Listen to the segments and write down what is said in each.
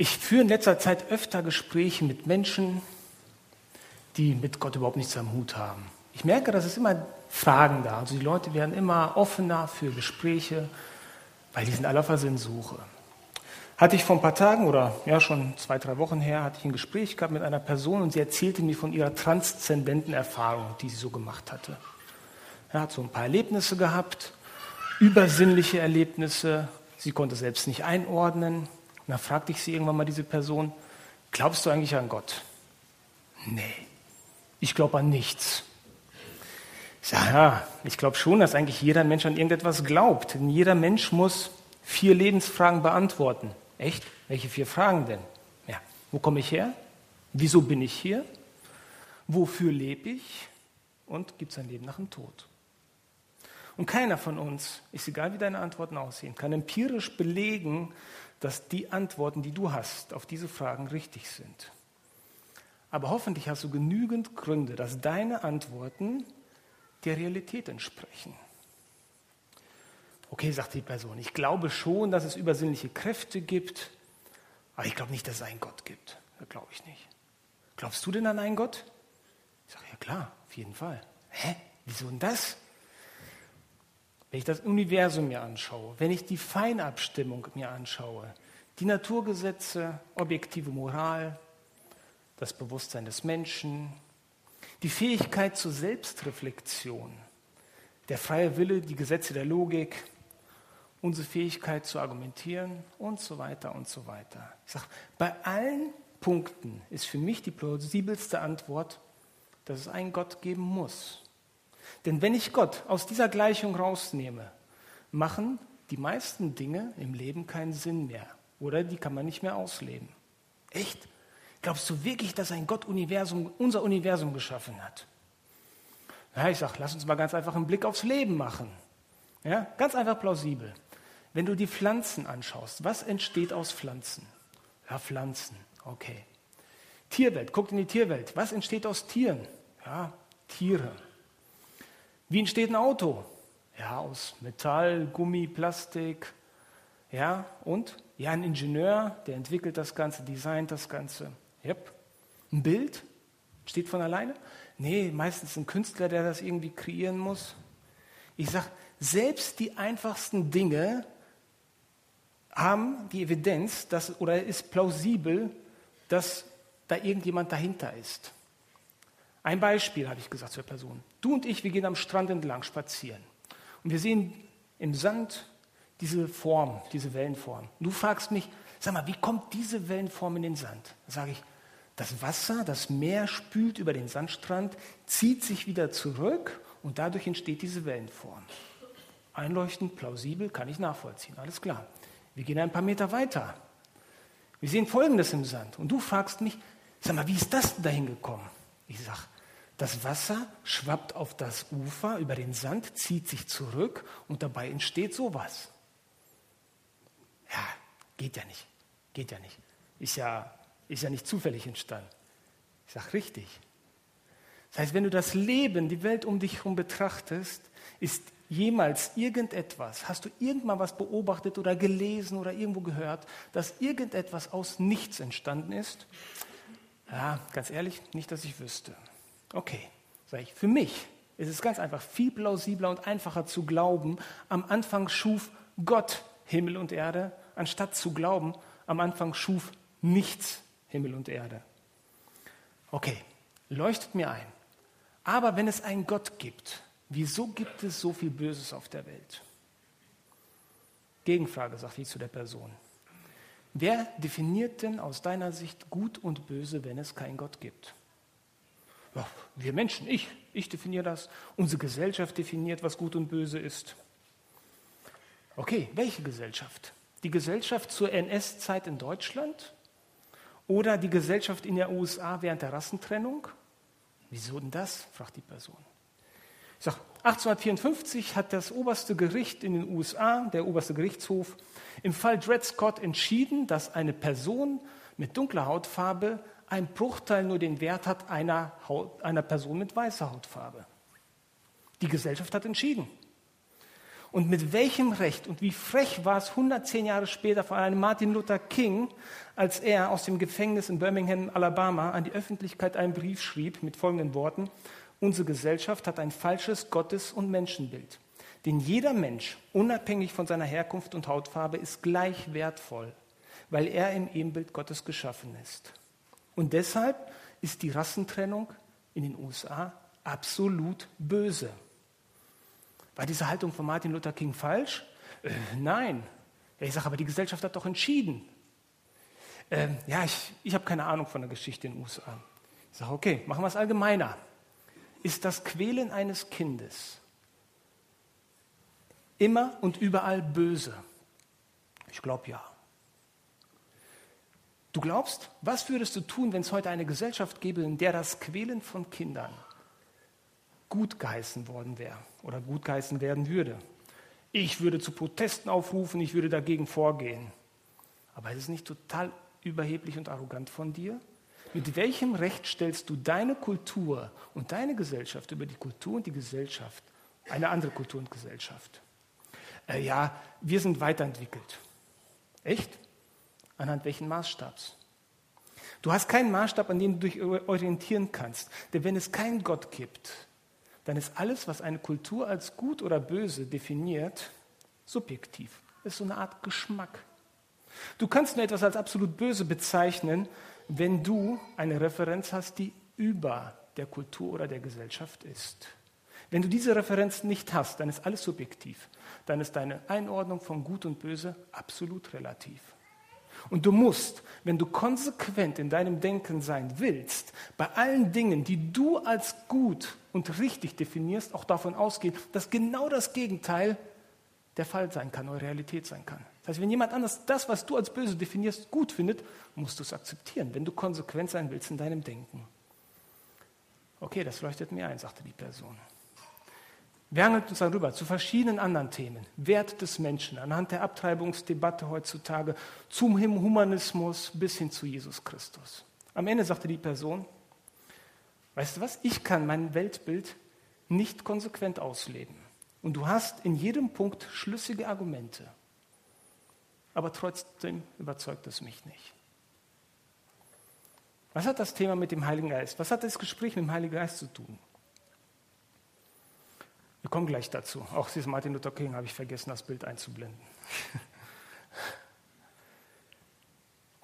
Ich führe in letzter Zeit öfter Gespräche mit Menschen, die mit Gott überhaupt nichts am Hut haben. Ich merke, dass es immer Fragen da. Also die Leute werden immer offener für Gespräche, weil die sind alle auf der Sinnsuche. Hatte ich vor ein paar Tagen oder ja schon zwei, drei Wochen her, hatte ich ein Gespräch gehabt mit einer Person und sie erzählte mir von ihrer transzendenten Erfahrung, die sie so gemacht hatte. Er hat so ein paar Erlebnisse gehabt, übersinnliche Erlebnisse. Sie konnte selbst nicht einordnen. Und dann fragte ich sie irgendwann mal diese Person, glaubst du eigentlich an Gott? Nee, ich glaube an nichts. Ich sage, ja, ich glaube schon, dass eigentlich jeder Mensch an irgendetwas glaubt. Denn jeder Mensch muss vier Lebensfragen beantworten. Echt? Welche vier Fragen denn? Ja, wo komme ich her? Wieso bin ich hier? Wofür lebe ich? Und gibt es ein Leben nach dem Tod? Und keiner von uns, ist egal wie deine Antworten aussehen, kann empirisch belegen, dass die Antworten, die du hast, auf diese Fragen richtig sind. Aber hoffentlich hast du genügend Gründe, dass deine Antworten der Realität entsprechen. Okay, sagt die Person, ich glaube schon, dass es übersinnliche Kräfte gibt, aber ich glaube nicht, dass es einen Gott gibt. Das glaube ich nicht. Glaubst du denn an einen Gott? Ich sage, ja klar, auf jeden Fall. Hä? Wieso denn das? Wenn ich das Universum mir anschaue, wenn ich die Feinabstimmung mir anschaue, die Naturgesetze, objektive Moral, das Bewusstsein des Menschen, die Fähigkeit zur Selbstreflexion, der freie Wille, die Gesetze der Logik, unsere Fähigkeit zu argumentieren und so weiter und so weiter. Ich sage, bei allen Punkten ist für mich die plausibelste Antwort, dass es einen Gott geben muss. Denn wenn ich Gott aus dieser Gleichung rausnehme, machen die meisten Dinge im Leben keinen Sinn mehr oder die kann man nicht mehr ausleben. Echt? Glaubst du wirklich, dass ein Gott Universum, unser Universum geschaffen hat? Ja, ich sage, lass uns mal ganz einfach einen Blick aufs Leben machen. Ja, ganz einfach plausibel. Wenn du die Pflanzen anschaust, was entsteht aus Pflanzen? Ja, Pflanzen, okay. Tierwelt, guckt in die Tierwelt. Was entsteht aus Tieren? Ja, Tiere. Wie entsteht ein Auto? Ja, aus Metall, Gummi, Plastik. Ja, und? Ja, ein Ingenieur, der entwickelt das Ganze, designt das Ganze. Yep. Ein Bild? Steht von alleine? Nee, meistens ein Künstler, der das irgendwie kreieren muss. Ich sage, selbst die einfachsten Dinge haben die Evidenz dass, oder ist plausibel, dass da irgendjemand dahinter ist. Ein Beispiel habe ich gesagt zur Person. Du und ich, wir gehen am Strand entlang spazieren. Und wir sehen im Sand diese Form, diese Wellenform. Du fragst mich, sag mal, wie kommt diese Wellenform in den Sand? Da sage ich, das Wasser, das Meer spült über den Sandstrand, zieht sich wieder zurück und dadurch entsteht diese Wellenform. Einleuchtend, plausibel, kann ich nachvollziehen, alles klar. Wir gehen ein paar Meter weiter. Wir sehen Folgendes im Sand. Und du fragst mich, sag mal, wie ist das denn dahin gekommen? Ich sage, das Wasser schwappt auf das Ufer über den Sand, zieht sich zurück und dabei entsteht sowas. Ja, geht ja nicht. Geht ja nicht. Ist ja, ist ja nicht zufällig entstanden. Ich sage richtig. Das heißt, wenn du das Leben, die Welt um dich herum betrachtest, ist jemals irgendetwas, hast du irgendwann was beobachtet oder gelesen oder irgendwo gehört, dass irgendetwas aus nichts entstanden ist? Ja, ganz ehrlich, nicht, dass ich wüsste. Okay, sage ich, für mich ist es ganz einfach viel plausibler und einfacher zu glauben, am Anfang schuf Gott Himmel und Erde, anstatt zu glauben, am Anfang schuf nichts Himmel und Erde. Okay, leuchtet mir ein. Aber wenn es einen Gott gibt, wieso gibt es so viel Böses auf der Welt? Gegenfrage, sagte ich zu der Person. Wer definiert denn aus deiner Sicht gut und böse, wenn es keinen Gott gibt? Wir Menschen, ich, ich definiere das. Unsere Gesellschaft definiert, was gut und böse ist. Okay, welche Gesellschaft? Die Gesellschaft zur NS-Zeit in Deutschland oder die Gesellschaft in der USA während der Rassentrennung? Wieso denn das? fragt die Person. Ich sage, 1854 hat das oberste Gericht in den USA, der oberste Gerichtshof, im Fall Dred Scott entschieden, dass eine Person mit dunkler Hautfarbe ein Bruchteil nur den Wert hat einer, Haut, einer Person mit weißer Hautfarbe. Die Gesellschaft hat entschieden. Und mit welchem Recht und wie frech war es 110 Jahre später von einem Martin Luther King, als er aus dem Gefängnis in Birmingham, Alabama, an die Öffentlichkeit einen Brief schrieb mit folgenden Worten. Unsere Gesellschaft hat ein falsches Gottes- und Menschenbild. Denn jeder Mensch, unabhängig von seiner Herkunft und Hautfarbe, ist gleich wertvoll, weil er im Ebenbild Gottes geschaffen ist. Und deshalb ist die Rassentrennung in den USA absolut böse. War diese Haltung von Martin Luther King falsch? Äh, nein. Ja, ich sage, aber die Gesellschaft hat doch entschieden. Ähm, ja, ich, ich habe keine Ahnung von der Geschichte in den USA. Ich sage, okay, machen wir es allgemeiner. Ist das Quälen eines Kindes immer und überall böse? Ich glaube ja. Du glaubst, was würdest du tun, wenn es heute eine Gesellschaft gäbe, in der das Quälen von Kindern gut geheißen worden wäre oder gut geheißen werden würde? Ich würde zu Protesten aufrufen, ich würde dagegen vorgehen. Aber ist es nicht total überheblich und arrogant von dir? Mit welchem Recht stellst du deine Kultur und deine Gesellschaft über die Kultur und die Gesellschaft, eine andere Kultur und Gesellschaft? Äh, ja, wir sind weiterentwickelt. Echt? Anhand welchen Maßstabs? Du hast keinen Maßstab, an dem du dich orientieren kannst. Denn wenn es keinen Gott gibt, dann ist alles, was eine Kultur als gut oder böse definiert, subjektiv. Das ist so eine Art Geschmack. Du kannst nur etwas als absolut böse bezeichnen, wenn du eine Referenz hast, die über der Kultur oder der Gesellschaft ist. Wenn du diese Referenz nicht hast, dann ist alles subjektiv. Dann ist deine Einordnung von Gut und Böse absolut relativ. Und du musst, wenn du konsequent in deinem Denken sein willst, bei allen Dingen, die du als gut und richtig definierst, auch davon ausgehen, dass genau das Gegenteil der Fall sein kann oder Realität sein kann. Das heißt, wenn jemand anders das, was du als böse definierst, gut findet, musst du es akzeptieren, wenn du konsequent sein willst in deinem Denken. Okay, das leuchtet mir ein, sagte die Person. Wir hangeln uns darüber zu verschiedenen anderen Themen. Wert des Menschen anhand der Abtreibungsdebatte heutzutage zum Humanismus bis hin zu Jesus Christus. Am Ende sagte die Person, weißt du was, ich kann mein Weltbild nicht konsequent ausleben. Und du hast in jedem Punkt schlüssige Argumente. Aber trotzdem überzeugt es mich nicht. Was hat das Thema mit dem Heiligen Geist? Was hat das Gespräch mit dem Heiligen Geist zu tun? Wir kommen gleich dazu. Auch dieses Martin Luther King habe ich vergessen, das Bild einzublenden.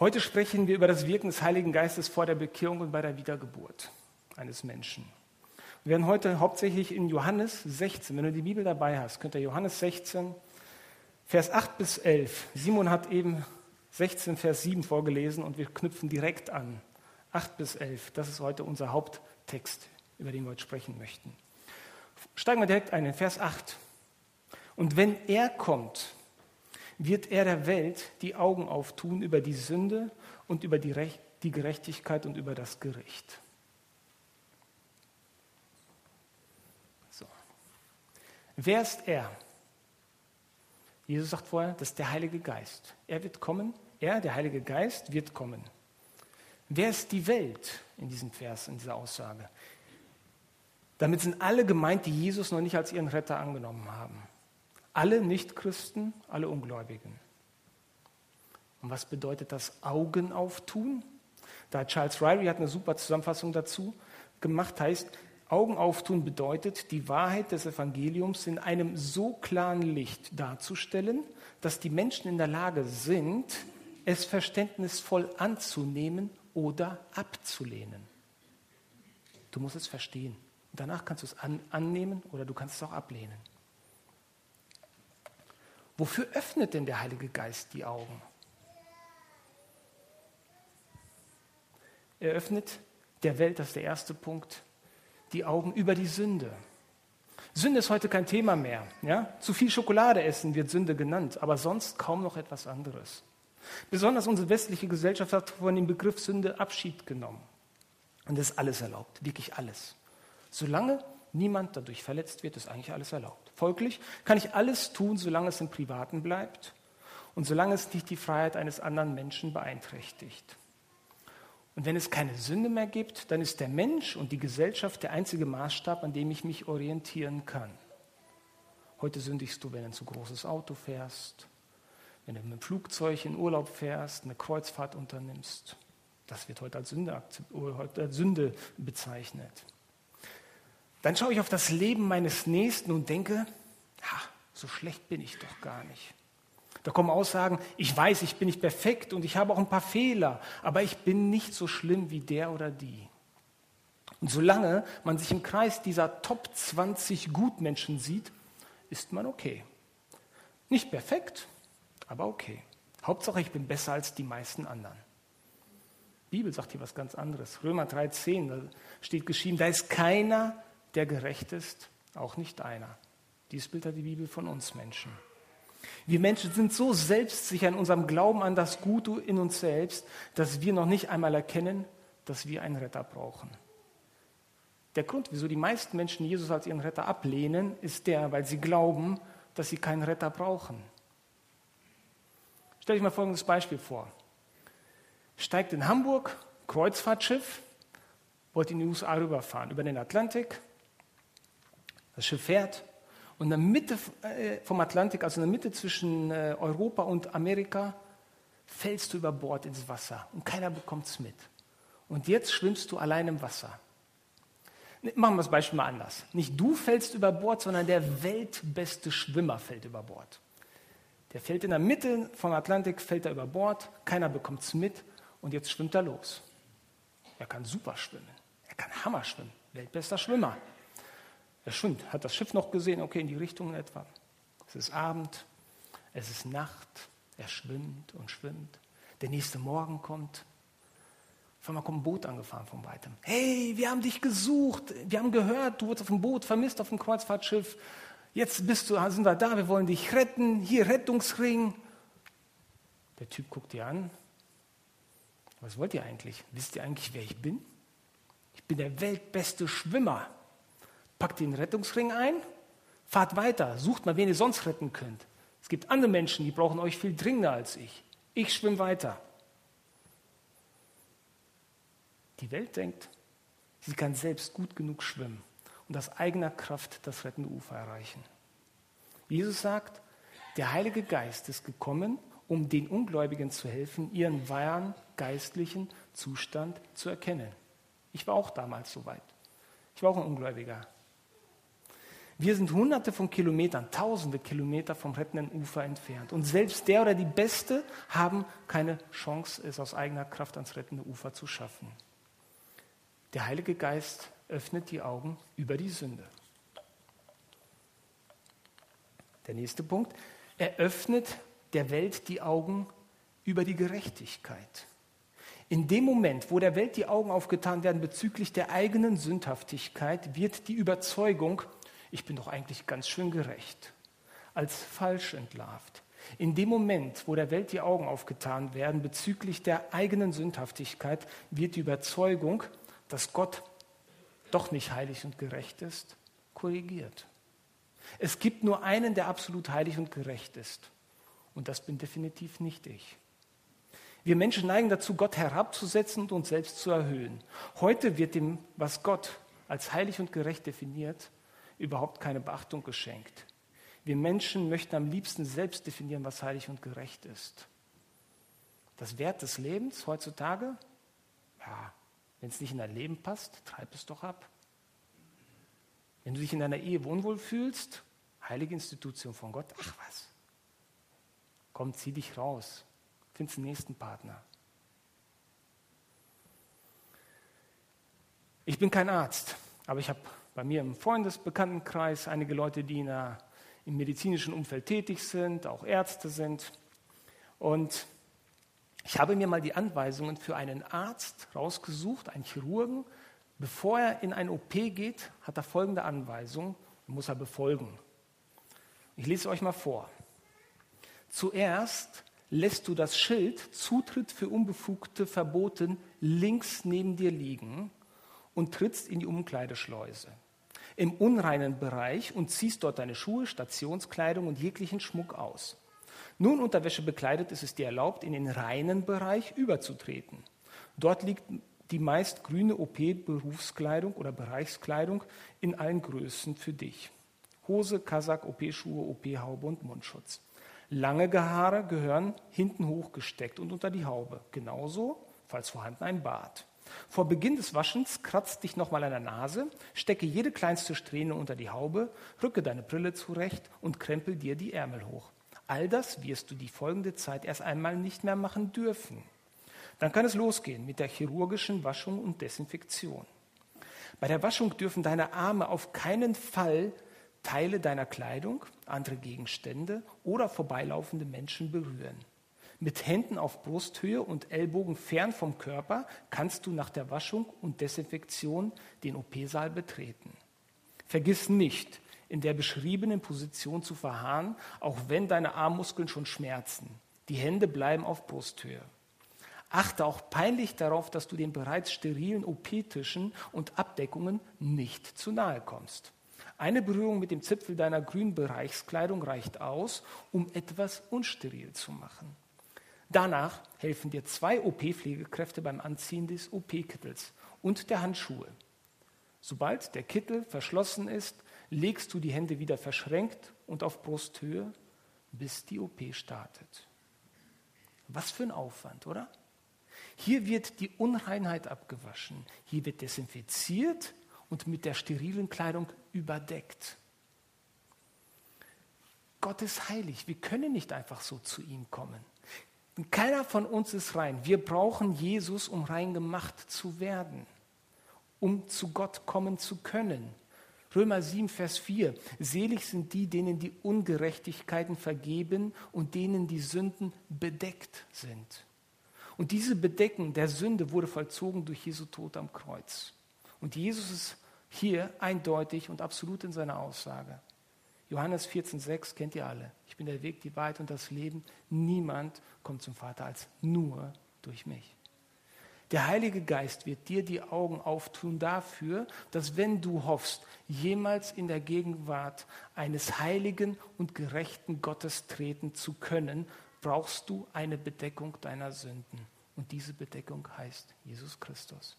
Heute sprechen wir über das Wirken des Heiligen Geistes vor der Bekehrung und bei der Wiedergeburt eines Menschen. Wir werden heute hauptsächlich in Johannes 16, wenn du die Bibel dabei hast, könnt ihr Johannes 16, Vers 8 bis 11. Simon hat eben 16, Vers 7 vorgelesen und wir knüpfen direkt an. 8 bis 11, das ist heute unser Haupttext, über den wir heute sprechen möchten. Steigen wir direkt ein in Vers 8. Und wenn er kommt, wird er der Welt die Augen auftun über die Sünde und über die, Recht, die Gerechtigkeit und über das Gericht. So. Wer ist er? Jesus sagt vorher, das ist der Heilige Geist. Er wird kommen, er, der Heilige Geist, wird kommen. Wer ist die Welt in diesem Vers, in dieser Aussage? Damit sind alle gemeint, die Jesus noch nicht als ihren Retter angenommen haben. Alle Nichtchristen, alle Ungläubigen. Und was bedeutet das Augen auftun? Da Charles Ryrie hat eine super Zusammenfassung dazu gemacht, heißt, Augen auftun bedeutet, die Wahrheit des Evangeliums in einem so klaren Licht darzustellen, dass die Menschen in der Lage sind, es verständnisvoll anzunehmen oder abzulehnen. Du musst es verstehen. Danach kannst du es an, annehmen oder du kannst es auch ablehnen. Wofür öffnet denn der Heilige Geist die Augen? Er öffnet der Welt, das ist der erste Punkt, die Augen über die Sünde. Sünde ist heute kein Thema mehr. Ja? Zu viel Schokolade essen wird Sünde genannt, aber sonst kaum noch etwas anderes. Besonders unsere westliche Gesellschaft hat von dem Begriff Sünde Abschied genommen. Und es ist alles erlaubt, wirklich alles. Solange niemand dadurch verletzt wird, ist eigentlich alles erlaubt. Folglich kann ich alles tun, solange es im Privaten bleibt und solange es nicht die Freiheit eines anderen Menschen beeinträchtigt. Und wenn es keine Sünde mehr gibt, dann ist der Mensch und die Gesellschaft der einzige Maßstab, an dem ich mich orientieren kann. Heute sündigst du, wenn du ein zu großes Auto fährst, wenn du mit dem Flugzeug in Urlaub fährst, eine Kreuzfahrt unternimmst. Das wird heute als Sünde, als Sünde bezeichnet. Dann schaue ich auf das Leben meines Nächsten und denke, ha, so schlecht bin ich doch gar nicht. Da kommen Aussagen, ich weiß, ich bin nicht perfekt und ich habe auch ein paar Fehler, aber ich bin nicht so schlimm wie der oder die. Und solange man sich im Kreis dieser Top 20 Gutmenschen sieht, ist man okay. Nicht perfekt, aber okay. Hauptsache, ich bin besser als die meisten anderen. Die Bibel sagt hier was ganz anderes. Römer 3,10, da steht geschrieben, da ist keiner, der gerecht ist, auch nicht einer. Dies Bild hat die Bibel von uns Menschen. Wir Menschen sind so selbstsicher in unserem Glauben an das Gute in uns selbst, dass wir noch nicht einmal erkennen, dass wir einen Retter brauchen. Der Grund, wieso die meisten Menschen Jesus als ihren Retter ablehnen, ist der, weil sie glauben, dass sie keinen Retter brauchen. Stell dich mal folgendes Beispiel vor. Steigt in Hamburg, Kreuzfahrtschiff, wollte in die USA rüberfahren, über den Atlantik. Das Schiff fährt und in der Mitte äh, vom Atlantik, also in der Mitte zwischen äh, Europa und Amerika, fällst du über Bord ins Wasser und keiner bekommt es mit. Und jetzt schwimmst du allein im Wasser. Machen wir das Beispiel mal anders. Nicht du fällst über Bord, sondern der weltbeste Schwimmer fällt über Bord. Der fällt in der Mitte vom Atlantik, fällt er über Bord, keiner bekommt es mit und jetzt schwimmt er los. Er kann super schwimmen, er kann Hammer schwimmen, weltbester Schwimmer. Er schwimmt, hat das Schiff noch gesehen, okay, in die Richtung etwa. Es ist Abend, es ist Nacht, er schwimmt und schwimmt. Der nächste Morgen kommt, auf einmal kommt ein Boot angefahren von weitem. Hey, wir haben dich gesucht. Wir haben gehört, du wurdest auf dem Boot vermisst, auf dem Kreuzfahrtschiff. Jetzt bist du, sind wir da, wir wollen dich retten. Hier, Rettungsring. Der Typ guckt dir an. Was wollt ihr eigentlich? Wisst ihr eigentlich, wer ich bin? Ich bin der weltbeste Schwimmer. Packt den Rettungsring ein, fahrt weiter, sucht mal, wen ihr sonst retten könnt. Es gibt andere Menschen, die brauchen euch viel dringender als ich. Ich schwimme weiter. Die Welt denkt, sie kann selbst gut genug schwimmen und aus eigener Kraft das rettende Ufer erreichen. Jesus sagt, der Heilige Geist ist gekommen, um den Ungläubigen zu helfen, ihren wahren geistlichen Zustand zu erkennen. Ich war auch damals so weit. Ich war auch ein Ungläubiger. Wir sind hunderte von Kilometern, tausende Kilometer vom rettenden Ufer entfernt. Und selbst der oder die Beste haben keine Chance, es aus eigener Kraft ans rettende Ufer zu schaffen. Der Heilige Geist öffnet die Augen über die Sünde. Der nächste Punkt. Er öffnet der Welt die Augen über die Gerechtigkeit. In dem Moment, wo der Welt die Augen aufgetan werden bezüglich der eigenen Sündhaftigkeit, wird die Überzeugung, ich bin doch eigentlich ganz schön gerecht, als falsch entlarvt. In dem Moment, wo der Welt die Augen aufgetan werden bezüglich der eigenen Sündhaftigkeit, wird die Überzeugung, dass Gott doch nicht heilig und gerecht ist, korrigiert. Es gibt nur einen, der absolut heilig und gerecht ist. Und das bin definitiv nicht ich. Wir Menschen neigen dazu, Gott herabzusetzen und uns selbst zu erhöhen. Heute wird dem, was Gott als heilig und gerecht definiert, überhaupt keine Beachtung geschenkt. Wir Menschen möchten am liebsten selbst definieren, was heilig und gerecht ist. Das Wert des Lebens heutzutage? Ja, wenn es nicht in dein Leben passt, treib es doch ab. Wenn du dich in deiner Ehe wohnwohl fühlst, heilige Institution von Gott, ach was. Komm, zieh dich raus. Find's den nächsten Partner. Ich bin kein Arzt, aber ich habe bei mir im Freundesbekanntenkreis einige Leute, die der, im medizinischen Umfeld tätig sind, auch Ärzte sind. Und ich habe mir mal die Anweisungen für einen Arzt rausgesucht, einen Chirurgen. Bevor er in ein OP geht, hat er folgende Anweisung, muss er befolgen. Ich lese euch mal vor. Zuerst lässt du das Schild Zutritt für Unbefugte verboten links neben dir liegen und trittst in die Umkleideschleuse im unreinen Bereich und ziehst dort deine Schuhe, Stationskleidung und jeglichen Schmuck aus. Nun Unterwäsche bekleidet ist es dir erlaubt, in den reinen Bereich überzutreten. Dort liegt die meist grüne OP-Berufskleidung oder Bereichskleidung in allen Größen für dich. Hose, Kasak, OP-Schuhe, OP-Haube und Mundschutz. Lange Haare gehören hinten hochgesteckt und unter die Haube. Genauso, falls vorhanden, ein Bart. Vor Beginn des Waschens kratzt dich nochmal an der Nase, stecke jede kleinste Strähne unter die Haube, rücke deine Brille zurecht und krempel dir die Ärmel hoch. All das wirst du die folgende Zeit erst einmal nicht mehr machen dürfen. Dann kann es losgehen mit der chirurgischen Waschung und Desinfektion. Bei der Waschung dürfen deine Arme auf keinen Fall Teile deiner Kleidung, andere Gegenstände oder vorbeilaufende Menschen berühren. Mit Händen auf Brusthöhe und Ellbogen fern vom Körper kannst du nach der Waschung und Desinfektion den OP-Saal betreten. Vergiss nicht, in der beschriebenen Position zu verharren, auch wenn deine Armmuskeln schon schmerzen. Die Hände bleiben auf Brusthöhe. Achte auch peinlich darauf, dass du den bereits sterilen OP-Tischen und Abdeckungen nicht zu nahe kommst. Eine Berührung mit dem Zipfel deiner grünen Bereichskleidung reicht aus, um etwas unsteril zu machen. Danach helfen dir zwei OP-Pflegekräfte beim Anziehen des OP-Kittels und der Handschuhe. Sobald der Kittel verschlossen ist, legst du die Hände wieder verschränkt und auf Brusthöhe, bis die OP startet. Was für ein Aufwand, oder? Hier wird die Unreinheit abgewaschen, hier wird desinfiziert und mit der sterilen Kleidung überdeckt. Gott ist heilig. Wir können nicht einfach so zu ihm kommen. Keiner von uns ist rein. Wir brauchen Jesus, um rein gemacht zu werden, um zu Gott kommen zu können. Römer 7, Vers 4. Selig sind die, denen die Ungerechtigkeiten vergeben und denen die Sünden bedeckt sind. Und diese Bedecken der Sünde wurde vollzogen durch Jesu Tod am Kreuz. Und Jesus ist hier eindeutig und absolut in seiner Aussage. Johannes 14,6 kennt ihr alle. Ich bin der Weg, die Wahrheit und das Leben. Niemand kommt zum Vater als nur durch mich. Der Heilige Geist wird dir die Augen auftun dafür, dass wenn du hoffst, jemals in der Gegenwart eines heiligen und gerechten Gottes treten zu können, brauchst du eine Bedeckung deiner Sünden. Und diese Bedeckung heißt Jesus Christus.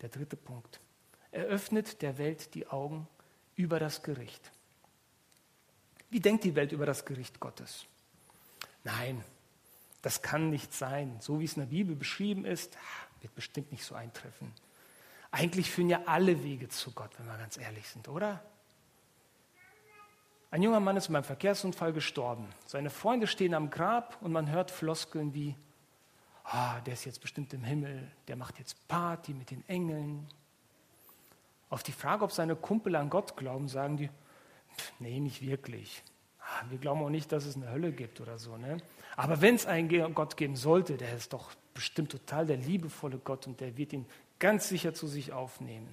Der dritte Punkt. Er öffnet der Welt die Augen über das Gericht. Wie denkt die Welt über das Gericht Gottes? Nein, das kann nicht sein. So wie es in der Bibel beschrieben ist, wird bestimmt nicht so eintreffen. Eigentlich führen ja alle Wege zu Gott, wenn wir ganz ehrlich sind, oder? Ein junger Mann ist in einem Verkehrsunfall gestorben. Seine Freunde stehen am Grab und man hört Floskeln wie, ah, der ist jetzt bestimmt im Himmel, der macht jetzt Party mit den Engeln. Auf die Frage, ob seine Kumpel an Gott glauben, sagen die, nee, nicht wirklich. Ah, wir glauben auch nicht, dass es eine Hölle gibt oder so. Ne? Aber wenn es einen Gott geben sollte, der ist doch bestimmt total der liebevolle Gott und der wird ihn ganz sicher zu sich aufnehmen.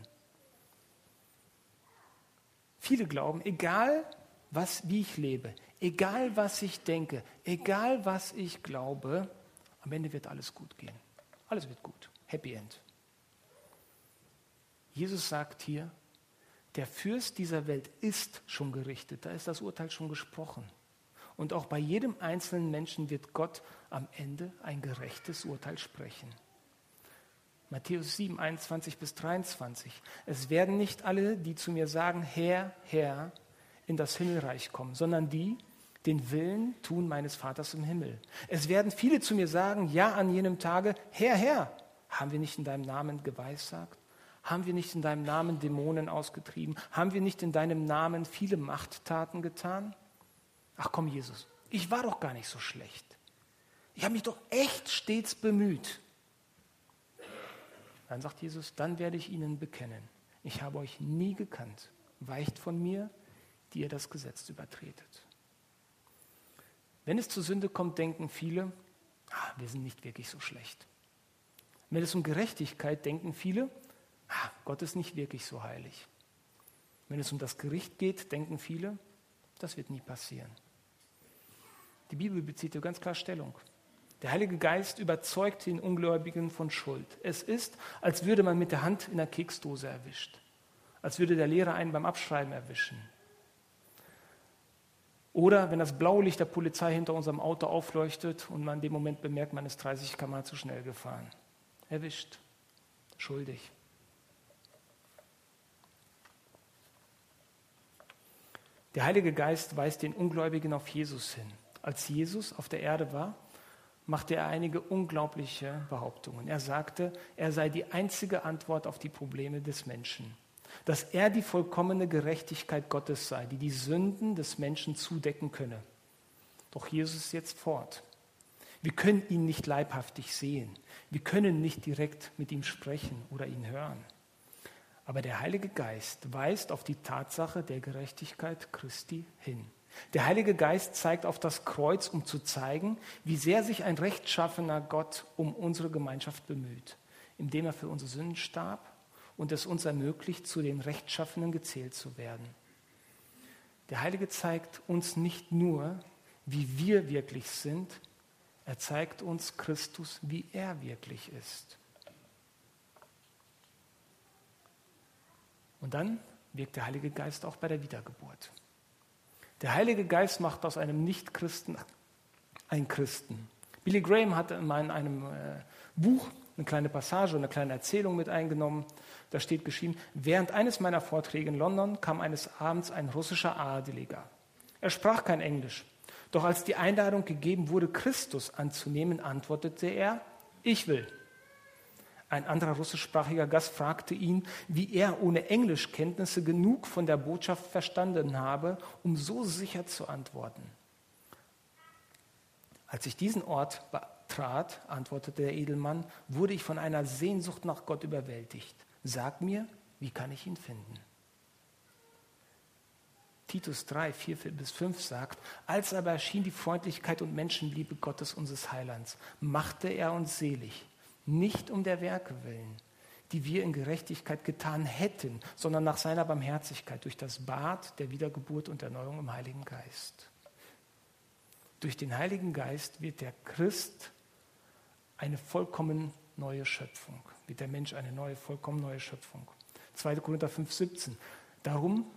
Viele glauben, egal was, wie ich lebe, egal was ich denke, egal was ich glaube, am Ende wird alles gut gehen. Alles wird gut. Happy End. Jesus sagt hier, der Fürst dieser Welt ist schon gerichtet, da ist das Urteil schon gesprochen. Und auch bei jedem einzelnen Menschen wird Gott am Ende ein gerechtes Urteil sprechen. Matthäus 7, 21 bis 23. Es werden nicht alle, die zu mir sagen, Herr, Herr, in das Himmelreich kommen, sondern die, den Willen tun meines Vaters im Himmel. Es werden viele zu mir sagen, ja an jenem Tage, Herr, Herr, haben wir nicht in deinem Namen geweissagt? Haben wir nicht in deinem Namen Dämonen ausgetrieben? Haben wir nicht in deinem Namen viele Machttaten getan? Ach komm, Jesus, ich war doch gar nicht so schlecht. Ich habe mich doch echt stets bemüht. Dann sagt Jesus, dann werde ich ihnen bekennen, ich habe euch nie gekannt. Weicht von mir, die ihr das Gesetz übertretet. Wenn es zur Sünde kommt, denken viele, ah, wir sind nicht wirklich so schlecht. Wenn es um Gerechtigkeit denken viele, Gott ist nicht wirklich so heilig. Wenn es um das Gericht geht, denken viele, das wird nie passieren. Die Bibel bezieht hier ganz klar Stellung. Der Heilige Geist überzeugt den Ungläubigen von Schuld. Es ist, als würde man mit der Hand in der Keksdose erwischt. Als würde der Lehrer einen beim Abschreiben erwischen. Oder wenn das blaue Licht der Polizei hinter unserem Auto aufleuchtet und man in dem Moment bemerkt, man ist 30 km zu schnell gefahren. Erwischt. Schuldig. Der Heilige Geist weist den Ungläubigen auf Jesus hin. Als Jesus auf der Erde war, machte er einige unglaubliche Behauptungen. Er sagte, er sei die einzige Antwort auf die Probleme des Menschen. Dass er die vollkommene Gerechtigkeit Gottes sei, die die Sünden des Menschen zudecken könne. Doch Jesus ist jetzt fort. Wir können ihn nicht leibhaftig sehen. Wir können nicht direkt mit ihm sprechen oder ihn hören. Aber der Heilige Geist weist auf die Tatsache der Gerechtigkeit Christi hin. Der Heilige Geist zeigt auf das Kreuz, um zu zeigen, wie sehr sich ein rechtschaffener Gott um unsere Gemeinschaft bemüht, indem er für unsere Sünden starb und es uns ermöglicht, zu den Rechtschaffenen gezählt zu werden. Der Heilige zeigt uns nicht nur, wie wir wirklich sind, er zeigt uns Christus, wie er wirklich ist. Und dann wirkt der Heilige Geist auch bei der Wiedergeburt. Der Heilige Geist macht aus einem Nichtchristen einen Christen. Billy Graham hat in einem äh, Buch eine kleine Passage, eine kleine Erzählung mit eingenommen. Da steht geschrieben, während eines meiner Vorträge in London kam eines Abends ein russischer Adeliger. Er sprach kein Englisch. Doch als die Einladung gegeben wurde, Christus anzunehmen, antwortete er, ich will. Ein anderer russischsprachiger Gast fragte ihn, wie er ohne Englischkenntnisse genug von der Botschaft verstanden habe, um so sicher zu antworten. Als ich diesen Ort betrat, antwortete der Edelmann, wurde ich von einer Sehnsucht nach Gott überwältigt. Sag mir, wie kann ich ihn finden? Titus 3, 4 bis 5 sagt, als aber erschien die Freundlichkeit und Menschenliebe Gottes unseres Heilands, machte er uns selig nicht um der Werke willen, die wir in Gerechtigkeit getan hätten, sondern nach seiner Barmherzigkeit durch das Bad der Wiedergeburt und Erneuerung im Heiligen Geist. Durch den Heiligen Geist wird der Christ eine vollkommen neue Schöpfung, wird der Mensch eine neue, vollkommen neue Schöpfung. 2. Korinther 5, 17. Darum,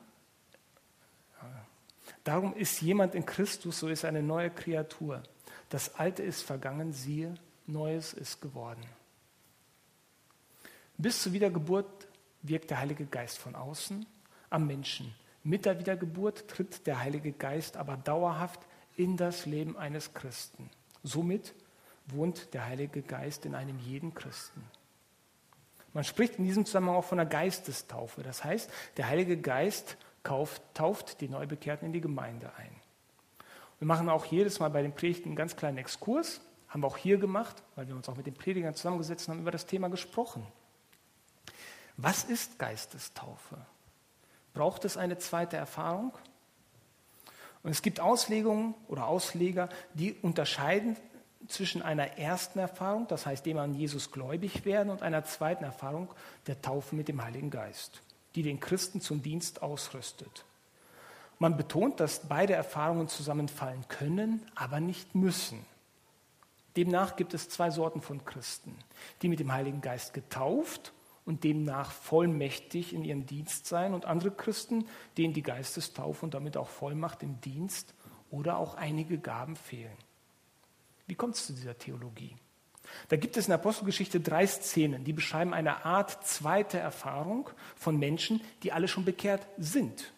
darum ist jemand in Christus, so ist eine neue Kreatur. Das Alte ist vergangen, siehe, Neues ist geworden. Bis zur Wiedergeburt wirkt der Heilige Geist von außen am Menschen. Mit der Wiedergeburt tritt der Heilige Geist aber dauerhaft in das Leben eines Christen. Somit wohnt der Heilige Geist in einem jeden Christen. Man spricht in diesem Zusammenhang auch von einer Geistestaufe. Das heißt, der Heilige Geist kauft, tauft die Neubekehrten in die Gemeinde ein. Wir machen auch jedes Mal bei den Predigten einen ganz kleinen Exkurs. Haben wir auch hier gemacht, weil wir uns auch mit den Predigern zusammengesetzt haben, über das Thema gesprochen. Was ist Geistestaufe? Braucht es eine zweite Erfahrung? Und es gibt Auslegungen oder Ausleger, die unterscheiden zwischen einer ersten Erfahrung, das heißt, dem an Jesus gläubig werden, und einer zweiten Erfahrung, der Taufe mit dem Heiligen Geist, die den Christen zum Dienst ausrüstet. Man betont, dass beide Erfahrungen zusammenfallen können, aber nicht müssen. Demnach gibt es zwei Sorten von Christen, die mit dem Heiligen Geist getauft und demnach vollmächtig in ihrem Dienst sein und andere Christen, denen die Geistestaufe und damit auch Vollmacht im Dienst oder auch einige Gaben fehlen. Wie kommt es zu dieser Theologie? Da gibt es in Apostelgeschichte drei Szenen, die beschreiben eine Art zweite Erfahrung von Menschen, die alle schon bekehrt sind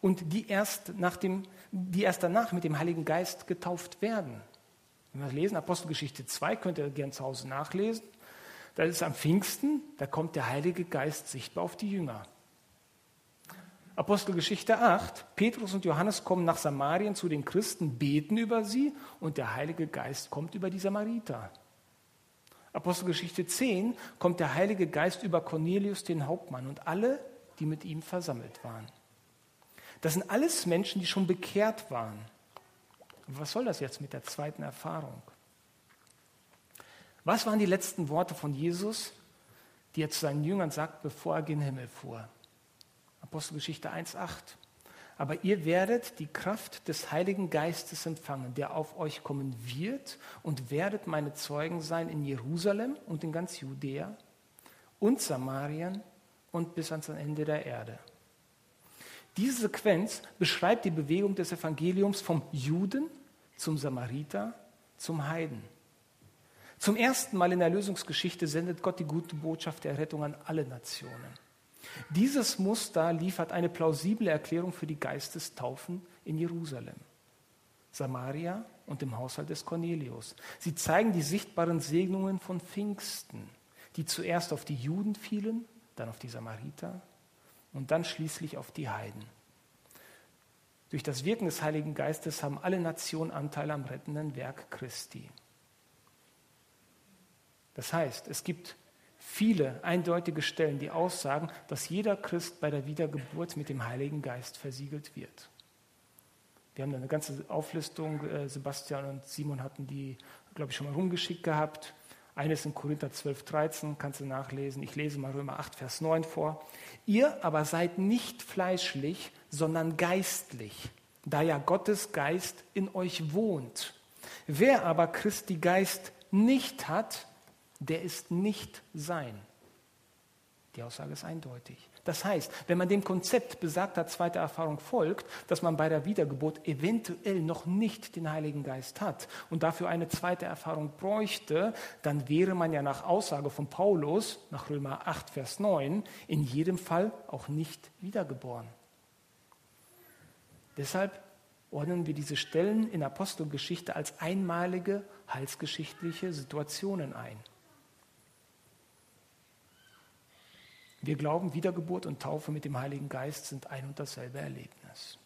und die erst, nach dem, die erst danach mit dem Heiligen Geist getauft werden. Wenn wir lesen, Apostelgeschichte 2, könnt ihr gerne zu Hause nachlesen. Das ist am Pfingsten, da kommt der Heilige Geist sichtbar auf die Jünger. Apostelgeschichte 8, Petrus und Johannes kommen nach Samarien zu den Christen, beten über sie und der Heilige Geist kommt über die Samariter. Apostelgeschichte 10 kommt der Heilige Geist über Cornelius, den Hauptmann, und alle, die mit ihm versammelt waren. Das sind alles Menschen, die schon bekehrt waren. was soll das jetzt mit der zweiten Erfahrung? Was waren die letzten Worte von Jesus, die er zu seinen Jüngern sagt, bevor er gen Himmel fuhr? Apostelgeschichte 1,8. Aber ihr werdet die Kraft des Heiligen Geistes empfangen, der auf euch kommen wird und werdet meine Zeugen sein in Jerusalem und in ganz Judäa und Samarien und bis ans Ende der Erde. Diese Sequenz beschreibt die Bewegung des Evangeliums vom Juden zum Samariter zum Heiden. Zum ersten Mal in der Lösungsgeschichte sendet Gott die gute Botschaft der Rettung an alle Nationen. Dieses Muster liefert eine plausible Erklärung für die Geistestaufen in Jerusalem, Samaria und im Haushalt des Cornelius. Sie zeigen die sichtbaren Segnungen von Pfingsten, die zuerst auf die Juden fielen, dann auf die Samariter und dann schließlich auf die Heiden. Durch das Wirken des Heiligen Geistes haben alle Nationen Anteil am rettenden Werk Christi. Das heißt, es gibt viele eindeutige Stellen, die aussagen, dass jeder Christ bei der Wiedergeburt mit dem Heiligen Geist versiegelt wird. Wir haben da eine ganze Auflistung, äh, Sebastian und Simon hatten die, glaube ich, schon mal rumgeschickt gehabt. Eines in Korinther 12, 13, kannst du nachlesen. Ich lese mal Römer 8, Vers 9 vor. Ihr aber seid nicht fleischlich, sondern geistlich, da ja Gottes Geist in euch wohnt. Wer aber Christi Geist nicht hat, der ist nicht sein. Die Aussage ist eindeutig. Das heißt, wenn man dem Konzept besagter zweiter Erfahrung folgt, dass man bei der Wiedergeburt eventuell noch nicht den Heiligen Geist hat und dafür eine zweite Erfahrung bräuchte, dann wäre man ja nach Aussage von Paulus, nach Römer 8, Vers 9, in jedem Fall auch nicht wiedergeboren. Deshalb ordnen wir diese Stellen in Apostelgeschichte als einmalige heilsgeschichtliche Situationen ein. Wir glauben, Wiedergeburt und Taufe mit dem Heiligen Geist sind ein und dasselbe Erlebnis.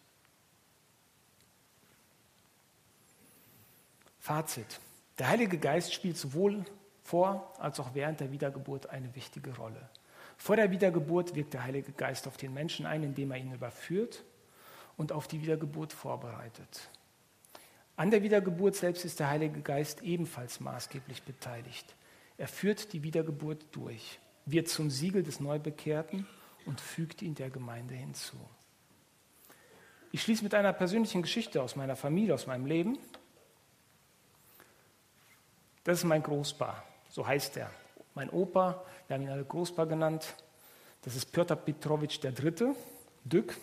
Fazit. Der Heilige Geist spielt sowohl vor als auch während der Wiedergeburt eine wichtige Rolle. Vor der Wiedergeburt wirkt der Heilige Geist auf den Menschen ein, indem er ihn überführt und auf die Wiedergeburt vorbereitet. An der Wiedergeburt selbst ist der Heilige Geist ebenfalls maßgeblich beteiligt. Er führt die Wiedergeburt durch wird zum Siegel des Neubekehrten und fügt ihn der Gemeinde hinzu. Ich schließe mit einer persönlichen Geschichte aus meiner Familie, aus meinem Leben. Das ist mein Großpa, so heißt er. Mein Opa, wir haben ihn alle Großpa genannt. Das ist Piotr Petrowitsch III., Dück.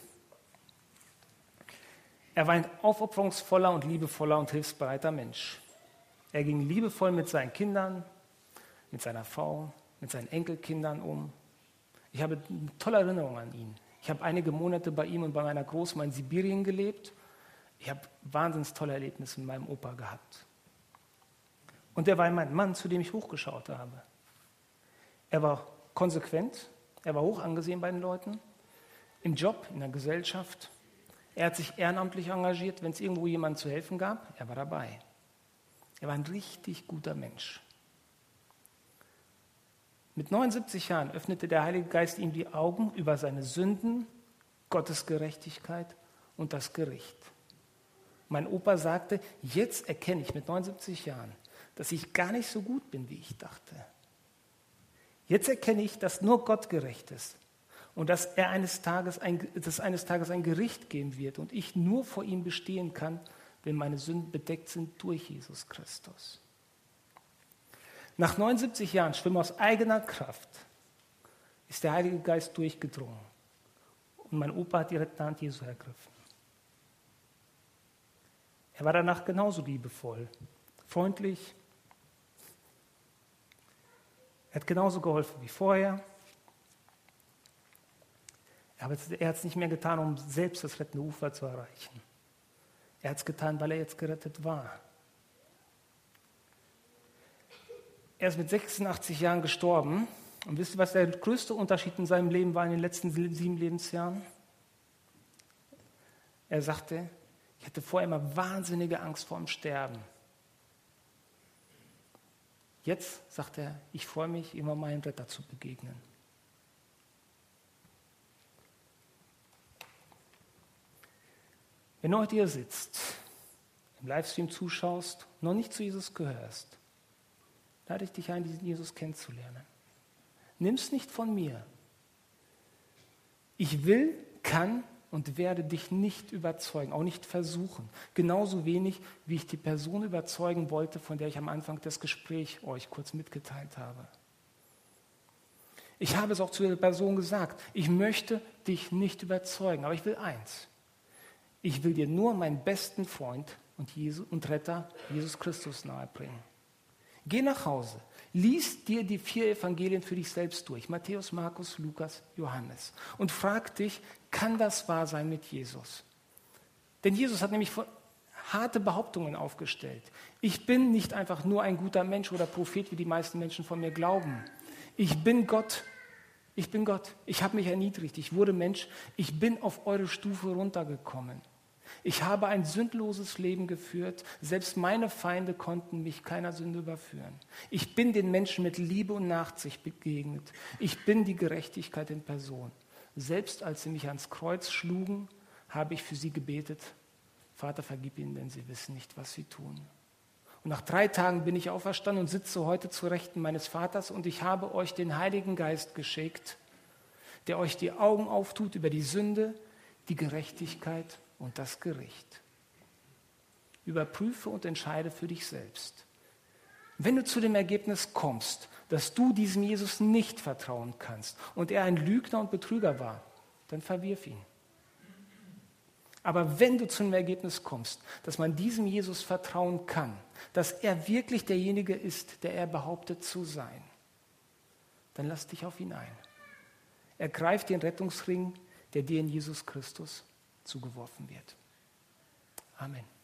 Er war ein aufopferungsvoller und liebevoller und hilfsbereiter Mensch. Er ging liebevoll mit seinen Kindern, mit seiner Frau, mit seinen Enkelkindern um. Ich habe tolle Erinnerungen an ihn. Ich habe einige Monate bei ihm und bei meiner Großmutter in Sibirien gelebt. Ich habe wahnsinnig tolle Erlebnisse mit meinem Opa gehabt. Und er war mein Mann, zu dem ich hochgeschaut habe. Er war konsequent, er war hoch angesehen bei den Leuten, im Job, in der Gesellschaft. Er hat sich ehrenamtlich engagiert, wenn es irgendwo jemandem zu helfen gab, er war dabei. Er war ein richtig guter Mensch. Mit 79 Jahren öffnete der Heilige Geist ihm die Augen über seine Sünden, Gottes Gerechtigkeit und das Gericht. Mein Opa sagte, jetzt erkenne ich mit 79 Jahren, dass ich gar nicht so gut bin, wie ich dachte. Jetzt erkenne ich, dass nur Gott gerecht ist und dass er eines Tages ein, dass eines Tages ein Gericht geben wird und ich nur vor ihm bestehen kann, wenn meine Sünden bedeckt sind durch Jesus Christus. Nach 79 Jahren Schwimmen aus eigener Kraft ist der Heilige Geist durchgedrungen. Und mein Opa hat die rettende Hand Jesu ergriffen. Er war danach genauso liebevoll, freundlich. Er hat genauso geholfen wie vorher. Aber er hat es nicht mehr getan, um selbst das rettende Ufer zu erreichen. Er hat es getan, weil er jetzt gerettet war. Er ist mit 86 Jahren gestorben. Und wisst ihr, was der größte Unterschied in seinem Leben war in den letzten sieben Lebensjahren? Er sagte, ich hatte vorher immer wahnsinnige Angst vor dem Sterben. Jetzt sagt er, ich freue mich, immer meinem Retter zu begegnen. Wenn du heute hier sitzt, im Livestream zuschaust, noch nicht zu Jesus gehörst, lade ich dich ein, diesen Jesus kennenzulernen. Nimm es nicht von mir. Ich will, kann und werde dich nicht überzeugen, auch nicht versuchen. Genauso wenig, wie ich die Person überzeugen wollte, von der ich am Anfang des Gesprächs euch kurz mitgeteilt habe. Ich habe es auch zu der Person gesagt, ich möchte dich nicht überzeugen, aber ich will eins. Ich will dir nur meinen besten Freund und, Jesus, und Retter, Jesus Christus, nahebringen. Geh nach Hause, lies dir die vier Evangelien für dich selbst durch, Matthäus, Markus, Lukas, Johannes, und frag dich, kann das wahr sein mit Jesus? Denn Jesus hat nämlich harte Behauptungen aufgestellt. Ich bin nicht einfach nur ein guter Mensch oder Prophet, wie die meisten Menschen von mir glauben. Ich bin Gott. Ich bin Gott. Ich habe mich erniedrigt. Ich wurde Mensch. Ich bin auf eure Stufe runtergekommen. Ich habe ein sündloses Leben geführt. Selbst meine Feinde konnten mich keiner Sünde überführen. Ich bin den Menschen mit Liebe und Nachsicht begegnet. Ich bin die Gerechtigkeit in Person. Selbst als sie mich ans Kreuz schlugen, habe ich für sie gebetet. Vater, vergib ihnen, denn sie wissen nicht, was sie tun. Und nach drei Tagen bin ich auferstanden und sitze heute zu Rechten meines Vaters und ich habe euch den Heiligen Geist geschickt, der euch die Augen auftut über die Sünde, die Gerechtigkeit und das Gericht. Überprüfe und entscheide für dich selbst. Wenn du zu dem Ergebnis kommst, dass du diesem Jesus nicht vertrauen kannst und er ein Lügner und Betrüger war, dann verwirf ihn. Aber wenn du zu dem Ergebnis kommst, dass man diesem Jesus vertrauen kann, dass er wirklich derjenige ist, der er behauptet zu sein, dann lass dich auf ihn ein. Ergreif den Rettungsring, der dir in Jesus Christus zugeworfen wird. Amen.